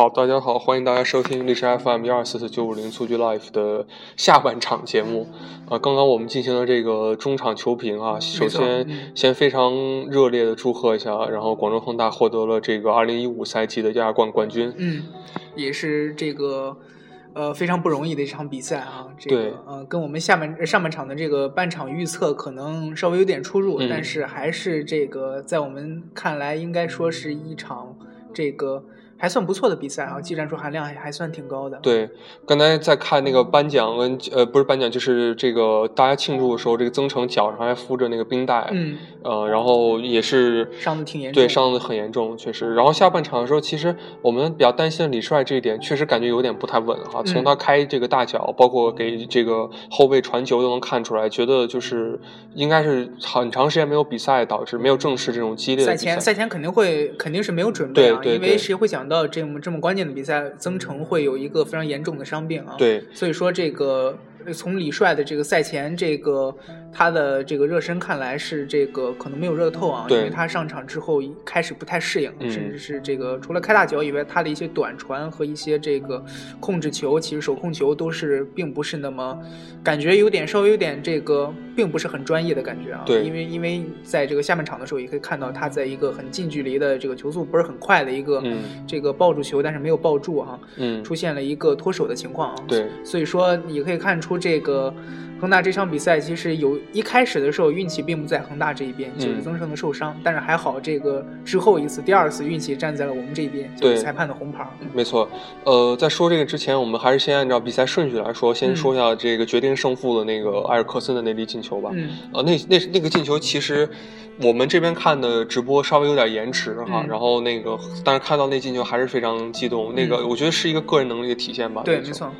好，大家好，欢迎大家收听历史 FM 一二四四九五零数据 Life 的下半场节目。啊，刚刚我们进行了这个中场球评啊，首先先非常热烈的祝贺一下，然后广州恒大获得了这个二零一五赛季的亚冠冠军。嗯，也是这个呃非常不容易的一场比赛啊。这个呃，跟我们下半上半场的这个半场预测可能稍微有点出入，但是还是这个在我们看来应该说是一场这个。还算不错的比赛啊，技战术含量还还算挺高的。对，刚才在看那个颁奖跟呃不是颁奖，就是这个大家庆祝的时候，这个曾诚脚上还敷着那个冰袋，嗯，呃，然后也是伤的挺严重，对，伤的很严重，确实。然后下半场的时候，其实我们比较担心李帅这一点，确实感觉有点不太稳哈。从他开这个大脚，包括给这个后卫传球都能看出来，觉得就是应该是很长时间没有比赛，导致没有正式这种激烈的赛前赛前肯定会肯定是没有准备啊，因为谁会想。到这么这么关键的比赛，曾诚会有一个非常严重的伤病啊。对，所以说这个。从李帅的这个赛前这个他的这个热身看来是这个可能没有热透啊，因为他上场之后开始不太适应，甚至是这个除了开大脚以外，他的一些短传和一些这个控制球，其实手控球都是并不是那么感觉有点稍微有点这个并不是很专业的感觉啊。对，因为因为在这个下半场的时候也可以看到他在一个很近距离的这个球速不是很快的一个这个抱住球，但是没有抱住哈，嗯，出现了一个脱手的情况啊。对，所以说你可以看出。出这个恒大这场比赛，其实有一开始的时候运气并不在恒大这一边，就是曾诚的受伤。但是还好，这个之后一次、第二次运气站在了我们这边，就是裁判的红牌。没错。呃，在说这个之前，我们还是先按照比赛顺序来说，先说一下这个决定胜负的那个埃尔克森的那粒进球吧。嗯。呃，那那那个进球其实我们这边看的直播稍微有点延迟哈，然后那个但是看到那进球还是非常激动。那个我觉得是一个个人能力的体现吧。对，没错。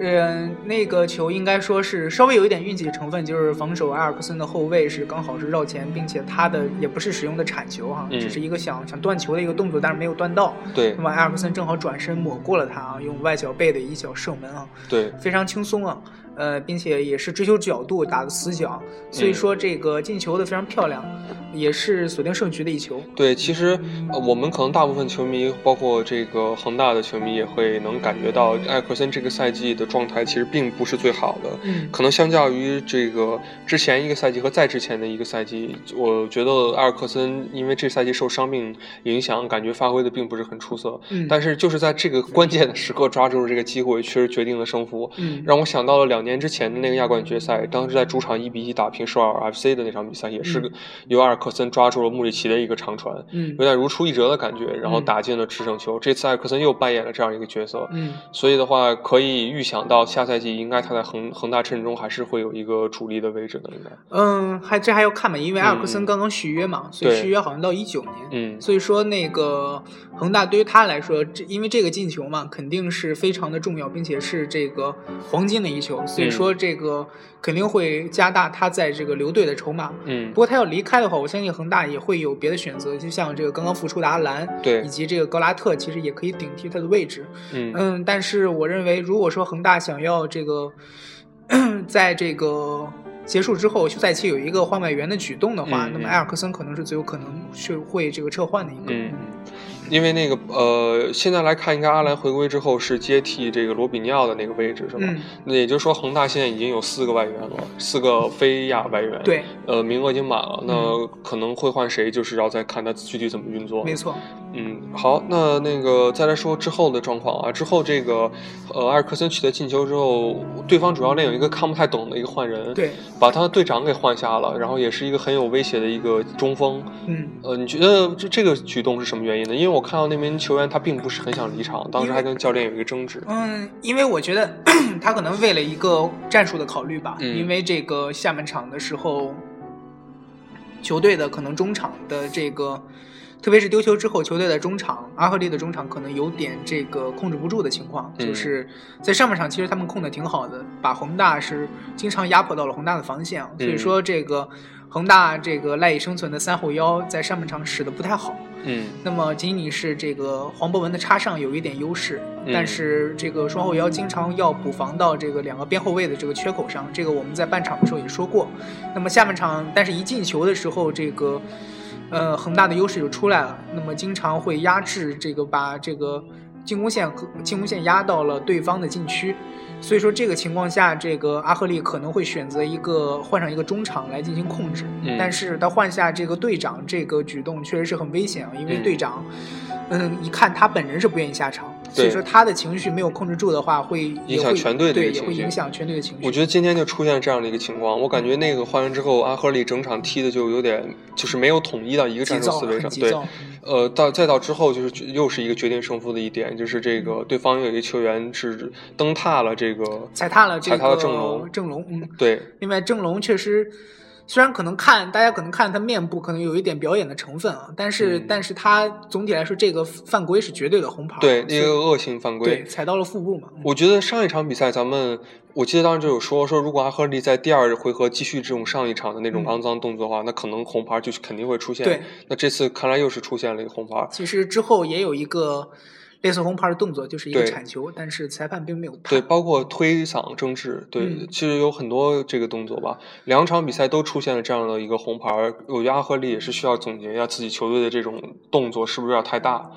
嗯，那个球应该说是稍微有一点运气的成分，就是防守埃尔克森的后卫是刚好是绕前，并且他的也不是使用的铲球哈，只是一个想想断球的一个动作，但是没有断到。对，那么埃尔克森正好转身抹过了他啊，用外脚背的一脚射门啊，对，非常轻松啊。呃，并且也是追求角度打的死角，所以说这个进球的非常漂亮，也是锁定胜局的一球。对，其实我们可能大部分球迷，包括这个恒大的球迷，也会能感觉到埃克森这个赛季的状态其实并不是最好的。嗯，可能相较于这个之前一个赛季和再之前的一个赛季，我觉得埃尔克森因为这赛季受伤病影响，感觉发挥的并不是很出色。嗯，但是就是在这个关键的时刻抓住了这个机会，确实决定了胜负。嗯，让我想到了两。年之前的那个亚冠决赛，当时在主场一比一打平首尔 FC 的那场比赛，也是由埃尔克森抓住了穆里奇的一个长传，嗯，有点如出一辙的感觉，然后打进了制胜球。这次艾克森又扮演了这样一个角色，嗯，所以的话可以预想到下赛季应该他在恒恒大阵中还是会有一个主力的位置的，应该。嗯，还这还要看吧，因为埃尔克森刚刚续约嘛，所以续约好像到一九年，嗯，所以说那个恒大对于他来说，这因为这个进球嘛，肯定是非常的重要，并且是这个黄金的一球，所以说这个。肯定会加大他在这个留队的筹码。嗯，不过他要离开的话，我相信恒大也会有别的选择，就像这个刚刚复出的阿兰，对，以及这个格拉特，其实也可以顶替他的位置。嗯嗯，但是我认为，如果说恒大想要这个，在这个结束之后休赛期有一个换外援的举动的话，那么埃尔克森可能是最有可能是会这个撤换的一个。嗯。因为那个呃，现在来看，应该阿兰回归之后是接替这个罗比尼奥的那个位置，是吧？那也就是说，恒大现在已经有四个外援了，四个非亚外援。对，呃，名额已经满了，那可能会换谁，就是要再看他具体怎么运作。没错。嗯，好，那那个再来说之后的状况啊，之后这个呃，埃尔克森取得进球之后，对方主教练有一个看不太懂的一个换人，对，把他的队长给换下了，然后也是一个很有威胁的一个中锋。嗯，呃，你觉得这这个举动是什么原因呢？因为我看到那名球员他并不是很想离场，当时还跟教练有一个争执。嗯，因为我觉得 他可能为了一个战术的考虑吧，嗯，因为这个下半场的时候，球队的可能中场的这个。特别是丢球之后，球队的中场阿赫利的中场可能有点这个控制不住的情况，就是在上半场其实他们控的挺好的，把恒大是经常压迫到了恒大的防线，所以说这个恒大这个赖以生存的三后腰在上半场使得不太好。嗯，那么仅仅是这个黄博文的插上有一点优势，但是这个双后腰经常要补防到这个两个边后卫的这个缺口上，这个我们在半场的时候也说过。那么下半场，但是一进球的时候，这个。呃，恒大的优势就出来了。那么经常会压制这个，把这个进攻线和进攻线压到了对方的禁区，所以说这个情况下，这个阿赫利可能会选择一个换上一个中场来进行控制，但是他换下这个队长这个举动确实是很危险啊，因为队长，嗯，一看他本人是不愿意下场。所以说他的情绪没有控制住的话，会影响全队的对，也会影响全队的情绪。我觉得今天就出现这样的一个情况，我感觉那个换人之后，阿赫里整场踢的就有点就是没有统一到一个战术思维上。对，呃，到再到之后就是又是一个决定胜负的一点，就是这个对方有一个球员是蹬踏了这个踩踏了踩踏了正龙正龙，嗯，对。另外正龙确实。虽然可能看大家可能看他面部可能有一点表演的成分啊，但是但是他总体来说这个犯规是绝对的红牌，对，那个恶性犯规，对，踩到了腹部嘛。我觉得上一场比赛咱们，我记得当时就有说说，如果阿赫利在第二回合继续这种上一场的那种肮脏动作的话，那可能红牌就肯定会出现。对，那这次看来又是出现了一个红牌。其实之后也有一个。类似红牌的动作就是一个铲球，但是裁判并没有判。对，包括推搡争执，对，其实有很多这个动作吧。两场比赛都出现了这样的一个红牌，我觉得阿赫利也是需要总结一下自己球队的这种动作是不是有点太大。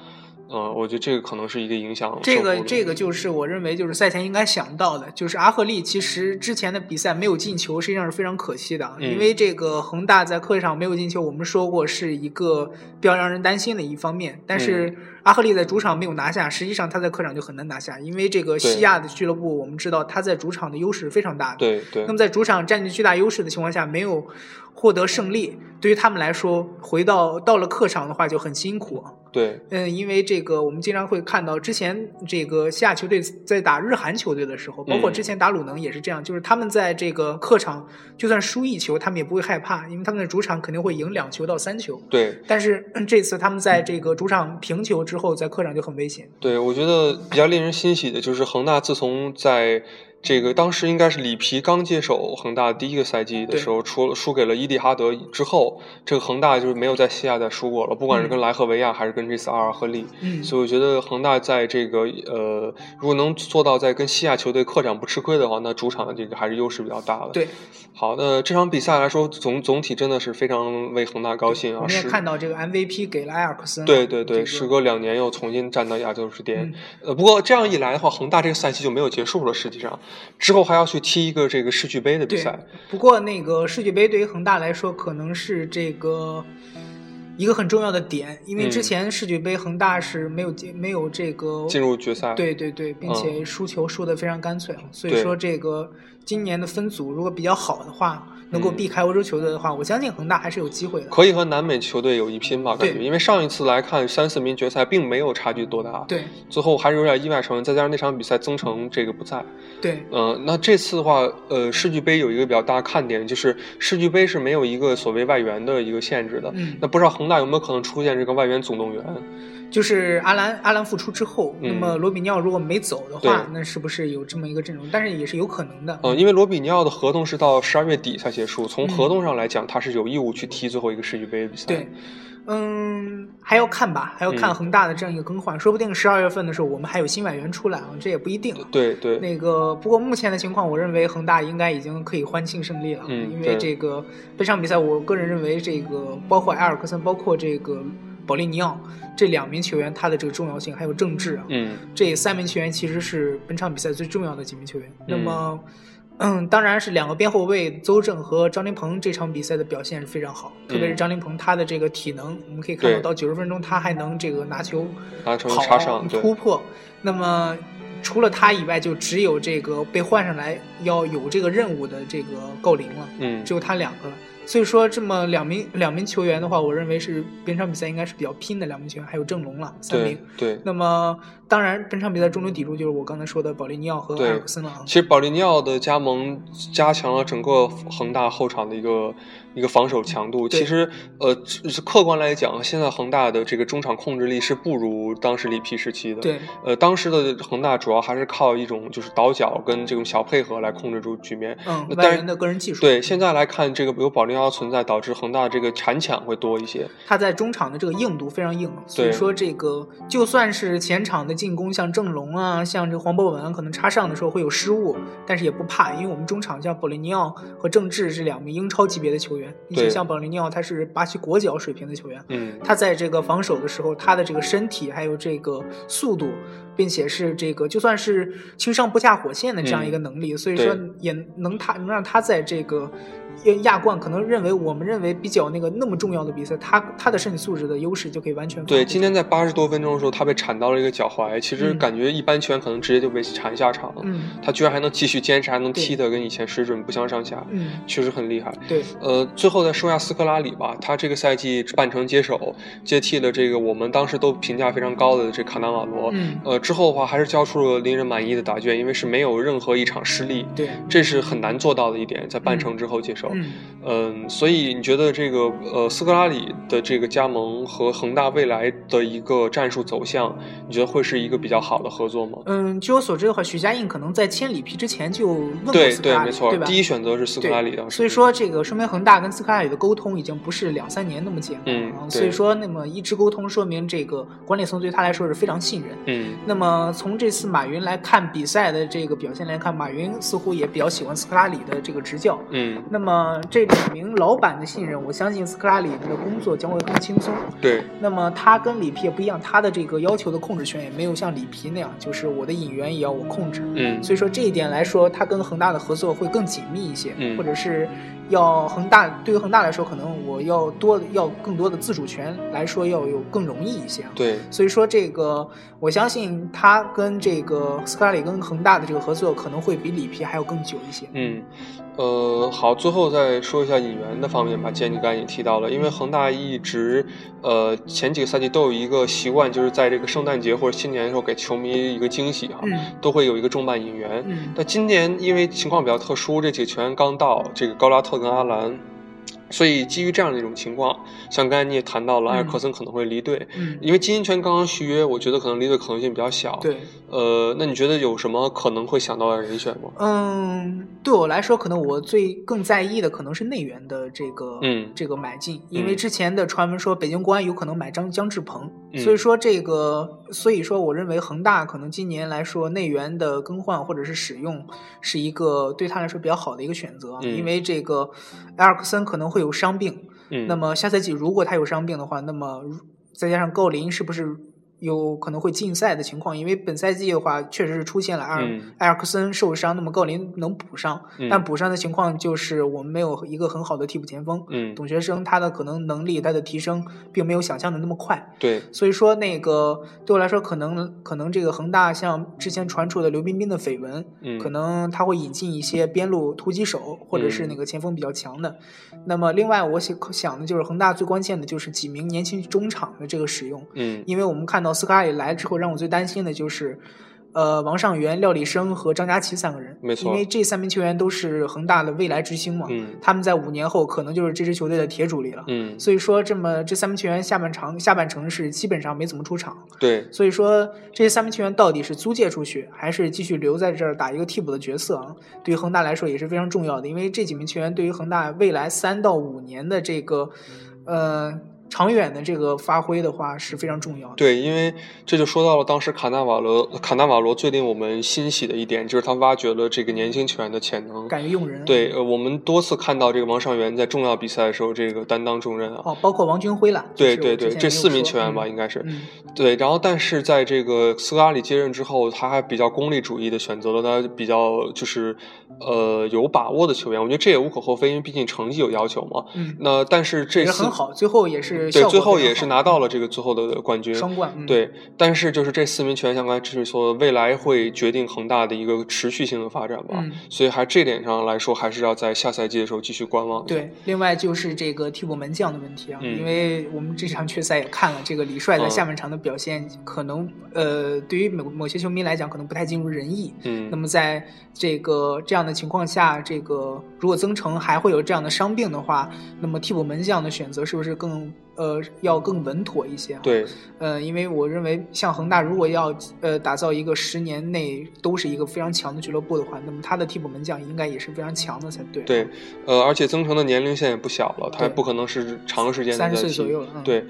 嗯，我觉得这个可能是一个影响。这个这个就是我认为就是赛前应该想到的，就是阿赫利其实之前的比赛没有进球，实际上是非常可惜的。因为这个恒大在客场没有进球，我们说过是一个比较让人担心的一方面。但是阿赫利在主场没有拿下，实际上他在客场就很难拿下，因为这个西亚的俱乐部我们知道他在主场的优势非常大的。对对。那么在主场占据巨大优势的情况下，没有获得胜利，对于他们来说，回到到了客场的话就很辛苦。对，嗯，因为这个，我们经常会看到之前这个西亚球队在打日韩球队的时候，包括之前打鲁能也是这样，就是他们在这个客场就算输一球，他们也不会害怕，因为他们的主场肯定会赢两球到三球。对，但是这次他们在这个主场平球之后，在客场就很危险。对，我觉得比较令人欣喜的就是恒大自从在。这个当时应该是里皮刚接手恒大第一个赛季的时候，除了输给了伊蒂哈德之后，这个恒大就是没有在西亚再输过了，不管是跟莱赫维亚还是跟这次阿尔赫利。嗯，所以我觉得恒大在这个呃，如果能做到在跟西亚球队客场不吃亏的话，那主场的这个还是优势比较大的。对，好，那这场比赛来说，总总体真的是非常为恒大高兴啊！我们也看到这个 MVP 给了埃尔克森。对对对，时隔两年又重新站到亚洲之巅。呃，不过这样一来的话，恒大这个赛季就没有结束了，实际上之后还要。去踢一个这个世俱杯的比赛，不过那个世俱杯对于恒大来说可能是这个一个很重要的点，因为之前世俱杯恒大是没有进没有这个进入决赛，对对对，并且输球输的非常干脆，所以说这个今年的分组如果比较好的话。能够避开欧洲球队的话，我相信恒大还是有机会的。可以和南美球队有一拼吧？感觉，因为上一次来看三四名决赛并没有差距多大。对，最后还是有点意外成分，再加上那场比赛曾诚这个不在。对，嗯，那这次的话，呃，世俱杯有一个比较大的看点，就是世俱杯是没有一个所谓外援的一个限制的。嗯，那不知道恒大有没有可能出现这个外援总动员？就是阿兰阿兰复出之后，那么罗比尼奥如果没走的话，那是不是有这么一个阵容？但是也是有可能的。嗯，因为罗比尼奥的合同是到十二月底才结束，从合同上来讲，他是有义务去踢最后一个世俱杯比赛。对，嗯，还要看吧，还要看恒大的这样一个更换，说不定十二月份的时候我们还有新外援出来啊，这也不一定。对对。那个，不过目前的情况，我认为恒大应该已经可以欢庆胜利了，因为这个本场比赛，我个人认为这个包括埃尔克森，包括这个。保利尼奥这两名球员，他的这个重要性还有郑智啊，嗯，这三名球员其实是本场比赛最重要的几名球员。那么，嗯，当然是两个边后卫邹正和张琳芃这场比赛的表现是非常好，特别是张琳芃他的这个体能，我们可以看到到九十分钟他还能这个拿球跑突破。那么除了他以外，就只有这个被换上来要有这个任务的这个郜林了，嗯，只有他两个了。所以说，这么两名两名球员的话，我认为是本场比赛应该是比较拼的两名球员，还有郑龙了三名。对，那么当然，本场比赛中流砥柱就是我刚才说的保利尼奥和埃尔克森了。其实保利尼奥的加盟加强了整个恒大后场的一个。一个防守强度，其实呃，客观来讲，现在恒大的这个中场控制力是不如当时里皮时期的。对，呃，当时的恒大主要还是靠一种就是倒脚跟这种小配合来控制住局面。嗯，但是的个人技术。对，现在来看，这个有保利腰存在，导致恒大这个铲抢会多一些。他在中场的这个硬度非常硬，所以说这个就算是前场的进攻，像郑龙啊，像这个黄博文可能插上的时候会有失误，但是也不怕，因为我们中场像保利尼奥和郑智是两名英超级别的球员，并且像保利尼奥他是巴西国脚水平的球员，嗯，他在这个防守的时候，他的这个身体还有这个速度。并且是这个，就算是轻伤不下火线的这样一个能力，所以说也能他能让他在这个。亚冠可能认为我们认为比较那个那么重要的比赛，他他的身体素质的优势就可以完全对。今天在八十多分钟的时候，他被铲到了一个脚踝，其实感觉一般球员可能直接就被铲下场了。嗯，他居然还能继续坚持，还能踢的跟以前水准不相上下。嗯，确实很厉害。对，呃，最后再说一下斯科拉里吧，他这个赛季半程接手，接替了这个我们当时都评价非常高的这卡纳瓦罗。嗯，呃，之后的话还是交出了令人满意的答卷，因为是没有任何一场失利。对，这是很难做到的一点，在半程之后接手。嗯，呃。嗯，所以你觉得这个呃斯科拉里的这个加盟和恒大未来的一个战术走向，你觉得会是一个比较好的合作吗？嗯，据我所知的话，许家印可能在签里皮之前就问过斯科拉里，对吧？第一选择是斯科拉里的，所以说这个说明恒大跟斯科拉里的沟通已经不是两三年那么简单了。嗯，所以说那么一直沟通，说明这个管理层对他来说是非常信任。嗯，那么从这次马云来看比赛的这个表现来看，马云似乎也比较喜欢斯科拉里的这个执教。嗯，那么这两名老板的信任。我相信斯科拉里的工作将会更轻松。对，那么他跟里皮也不一样，他的这个要求的控制权也没有像里皮那样，就是我的引援也要我控制。嗯，所以说这一点来说，他跟恒大的合作会更紧密一些，嗯，或者是要恒大对于恒大来说，可能我要多要更多的自主权来说，要有更容易一些。对，所以说这个我相信他跟这个斯科拉里跟恒大的这个合作可能会比里皮还要更久一些。嗯。呃，好，最后再说一下引援的方面吧。既然你刚才也提到了，因为恒大一直，呃，前几个赛季都有一个习惯，就是在这个圣诞节或者新年的时候给球迷一个惊喜哈，都会有一个重磅引援。嗯但今年因为情况比较特殊，这几个球员刚到，这个高拉特跟阿兰。所以基于这样的一种情况，像刚才你也谈到了，埃尔克森可能会离队，嗯，因为金英权刚刚续约，我觉得可能离队可能性比较小，对，呃，那你觉得有什么可能会想到的人选吗？嗯，对我来说，可能我最更在意的可能是内援的这个，嗯，这个买进，因为之前的传闻说北京国安有可能买张姜志鹏，所以说这个，所以说我认为恒大可能今年来说内援的更换或者是使用是一个对他来说比较好的一个选择，因为这个埃尔克森可能会。会有伤病，嗯，那么下赛季如果他有伤病的话，那么再加上郜林是不是？有可能会禁赛的情况，因为本赛季的话，确实是出现了埃尔埃尔克森受伤，那么郜林能补上，但补上的情况就是我们没有一个很好的替补前锋。嗯，董学生他的可能能力他的提升并没有想象的那么快。对，所以说那个对我来说，可能可能这个恒大像之前传出的刘彬彬的绯闻，嗯，可能他会引进一些边路突击手或者是那个前锋比较强的。那么另外我想想的就是恒大最关键的就是几名年轻中场的这个使用。嗯，因为我们看到。斯科拉里来之后，让我最担心的就是，呃，王上源、廖立生和张佳琪三个人。没错，因为这三名球员都是恒大的未来之星嘛。嗯。他们在五年后可能就是这支球队的铁主力了。嗯。所以说，这么这三名球员下半场下半程是基本上没怎么出场。对。所以说，这三名球员到底是租借出去，还是继续留在这儿打一个替补的角色啊？对于恒大来说也是非常重要的，因为这几名球员对于恒大未来三到五年的这个，呃。长远的这个发挥的话是非常重要的。对，因为这就说到了当时卡纳瓦罗，卡纳瓦罗最令我们欣喜的一点就是他挖掘了这个年轻球员的潜能，敢于用人。对，呃，我们多次看到这个王上源在重要比赛的时候这个担当重任啊。哦，包括王军辉了。对对对，这四名球员吧，应该是。嗯。对，然后但是在这个斯科拉里接任之后，他还比较功利主义的选择了他比较就是呃有把握的球员，我觉得这也无可厚非，因为毕竟成绩有要求嘛。嗯。那但是这次很好，最后也是。对，最后也是拿到了这个最后的冠军，双冠。对，但是就是这四名球员，像刚才志宇说，未来会决定恒大的一个持续性的发展吧。所以还这点上来说，还是要在下赛季的时候继续观望。对，另外就是这个替补门将的问题啊，因为我们这场决赛也看了，这个李帅在下半场的表现，可能呃，对于某某些球迷来讲，可能不太尽如人意。嗯，那么在这个这样的情况下，这个如果增城还会有这样的伤病的话，那么替补门将的选择是不是更？呃要更稳妥一些。对，呃，因为我认为像恒大如果要呃打造一个十年内都是一个非常强的俱乐部的话，那么他的替补门将应该也是非常强的才对。对，呃，而且曾诚的年龄现在也不小了，他也不可能是长时间三十岁左右了。对。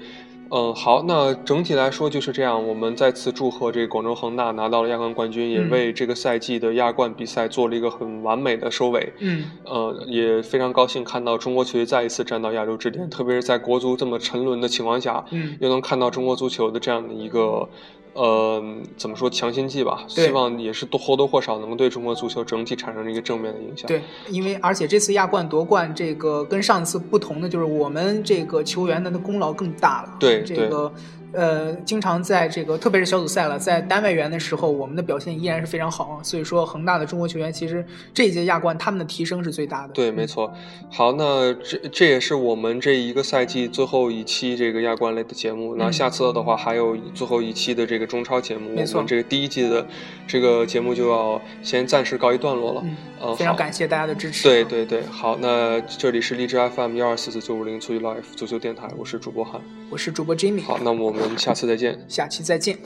嗯，好，那整体来说就是这样。我们再次祝贺这个广州恒大拿到了亚冠冠军，也为这个赛季的亚冠比赛做了一个很完美的收尾。嗯，呃，也非常高兴看到中国球队再一次站到亚洲之巅，特别是在国足这么沉沦的情况下，嗯，又能看到中国足球的这样的一个。呃，怎么说强心剂吧？希望也是多或多或少能对中国足球整体产生一个正面的影响。对，因为而且这次亚冠夺冠，这个跟上次不同的就是我们这个球员的功劳更大了。对，这个。呃，经常在这个，特别是小组赛了，在单外援的时候，我们的表现依然是非常好。所以说，恒大的中国球员其实这一届亚冠他们的提升是最大的。对，没错。好，那这这也是我们这一个赛季最后一期这个亚冠类的节目。那下次的话，还有最后一期的这个中超节目。没错。我们这个第一季的这个节目就要先暂时告一段落了。嗯，非常感谢大家的支持。对对对，好，那这里是荔枝 FM 幺二四四九五零足球 Life 足球电台，我是主播韩，我是主播 Jimmy。好，那我们下次再见，下期再见。